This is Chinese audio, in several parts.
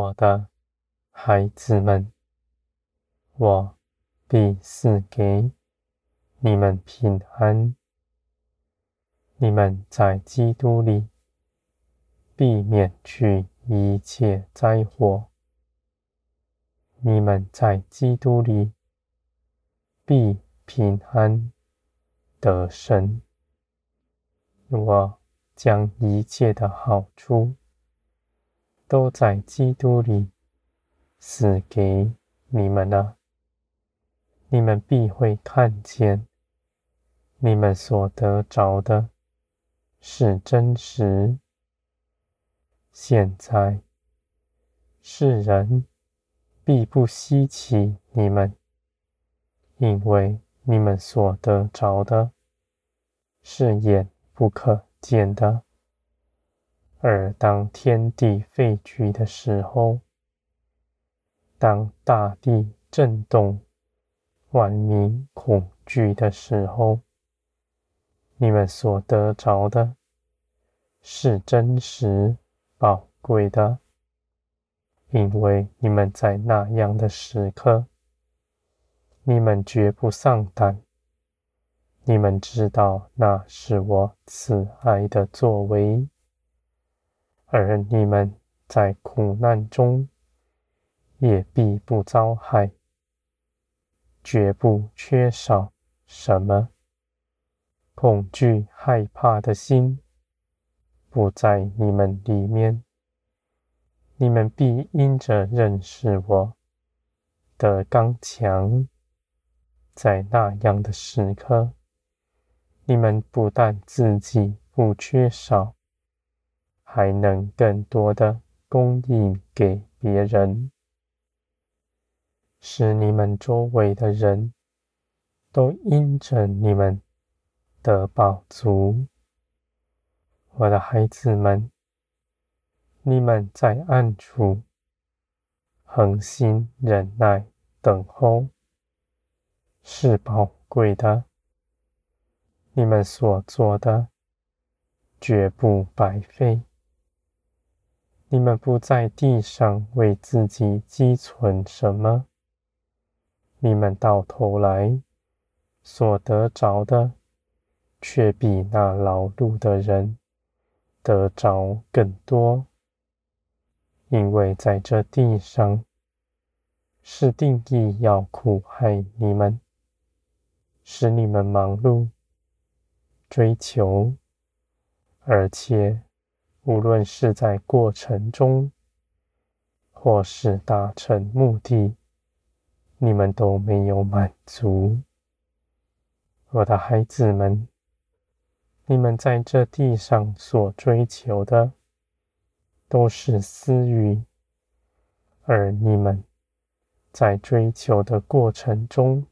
我的孩子们，我必赐给你们平安。你们在基督里避免去一切灾祸。你们在基督里必平安得胜。我将一切的好处都在基督里死给你们了。你们必会看见，你们所得着的是真实。现在世人必不稀奇你们，因为你们所得着的是眼不可见的。而当天地废去的时候，当大地震动、万民恐惧的时候，你们所得着的是真实宝贵的。因为你们在那样的时刻，你们绝不丧胆。你们知道那是我慈爱的作为，而你们在苦难中也必不遭害，绝不缺少什么。恐惧害怕的心不在你们里面。你们必因着认识我的刚强，在那样的时刻，你们不但自己不缺少，还能更多的供应给别人，使你们周围的人都因着你们得饱足。我的孩子们。你们在暗处恒心忍耐等候，是宝贵的。你们所做的绝不白费。你们不在地上为自己积存什么，你们到头来所得着的，却比那劳碌的人得着更多。因为在这地上，是定义要苦害你们，使你们忙碌、追求，而且无论是在过程中，或是达成目的，你们都没有满足。我的孩子们，你们在这地上所追求的，都是私欲，而你们在追求的过程中，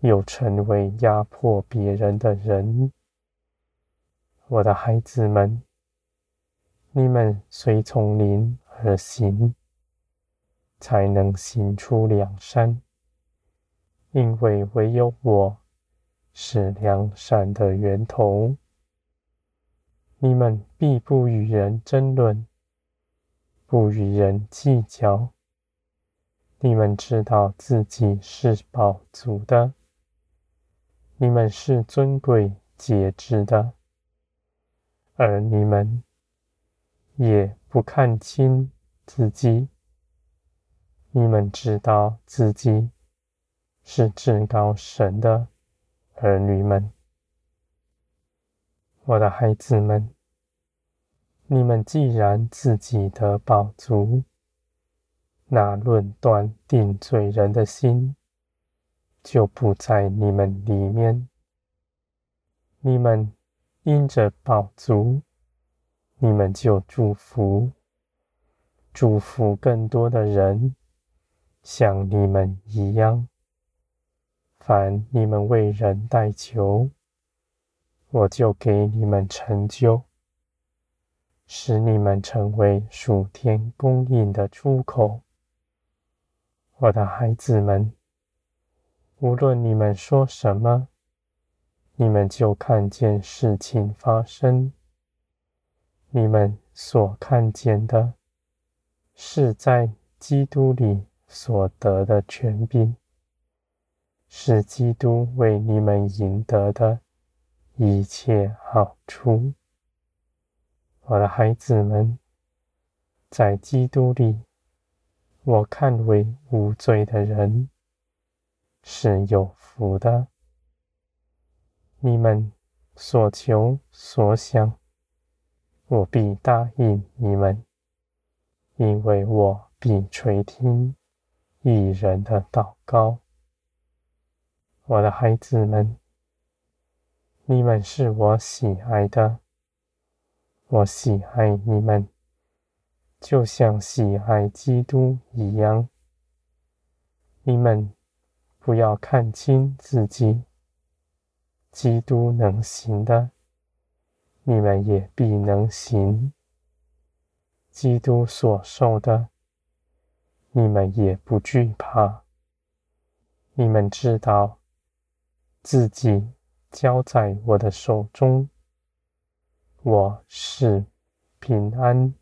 又成为压迫别人的人。我的孩子们，你们随从灵而行，才能行出良善，因为唯有我是良善的源头。你们必不与人争论，不与人计较。你们知道自己是饱足的，你们是尊贵节制的，而你们也不看清自己。你们知道自己是至高神的儿女们。我的孩子们，你们既然自己得宝足，那论断定罪人的心就不在你们里面。你们因着宝足，你们就祝福，祝福更多的人像你们一样。凡你们为人代求，我就给你们成就，使你们成为属天供应的出口。我的孩子们，无论你们说什么，你们就看见事情发生。你们所看见的，是在基督里所得的权柄，是基督为你们赢得的一切好处。我的孩子们，在基督里，我看为无罪的人是有福的。你们所求所想，我必答应你们，因为我必垂听一人的祷告。我的孩子们，你们是我喜爱的。我喜爱你们，就像喜爱基督一样。你们不要看轻自己，基督能行的，你们也必能行。基督所受的，你们也不惧怕。你们知道，自己交在我的手中。我是平安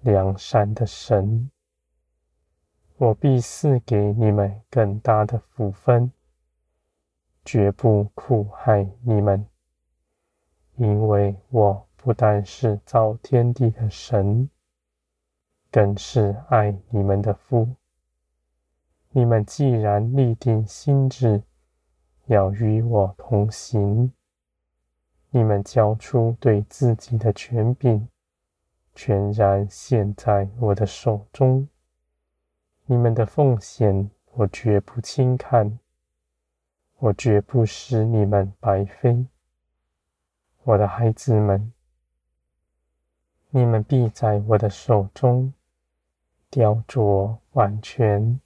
良善的神，我必赐给你们更大的福分，绝不苦害你们，因为我不但是造天地的神，更是爱你们的父。你们既然立定心志，要与我同行。你们交出对自己的权柄，全然献在我的手中。你们的奉献，我绝不轻看，我绝不使你们白费。我的孩子们，你们必在我的手中雕琢完全，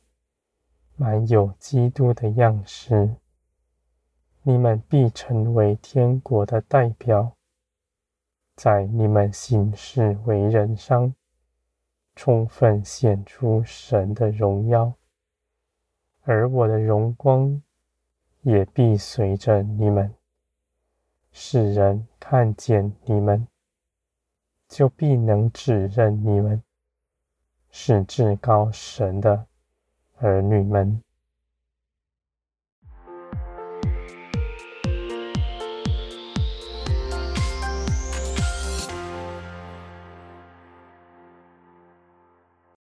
满有基督的样式。你们必成为天国的代表，在你们行事为人上，充分显出神的荣耀，而我的荣光也必随着你们。世人看见你们，就必能指认你们是至高神的儿女们。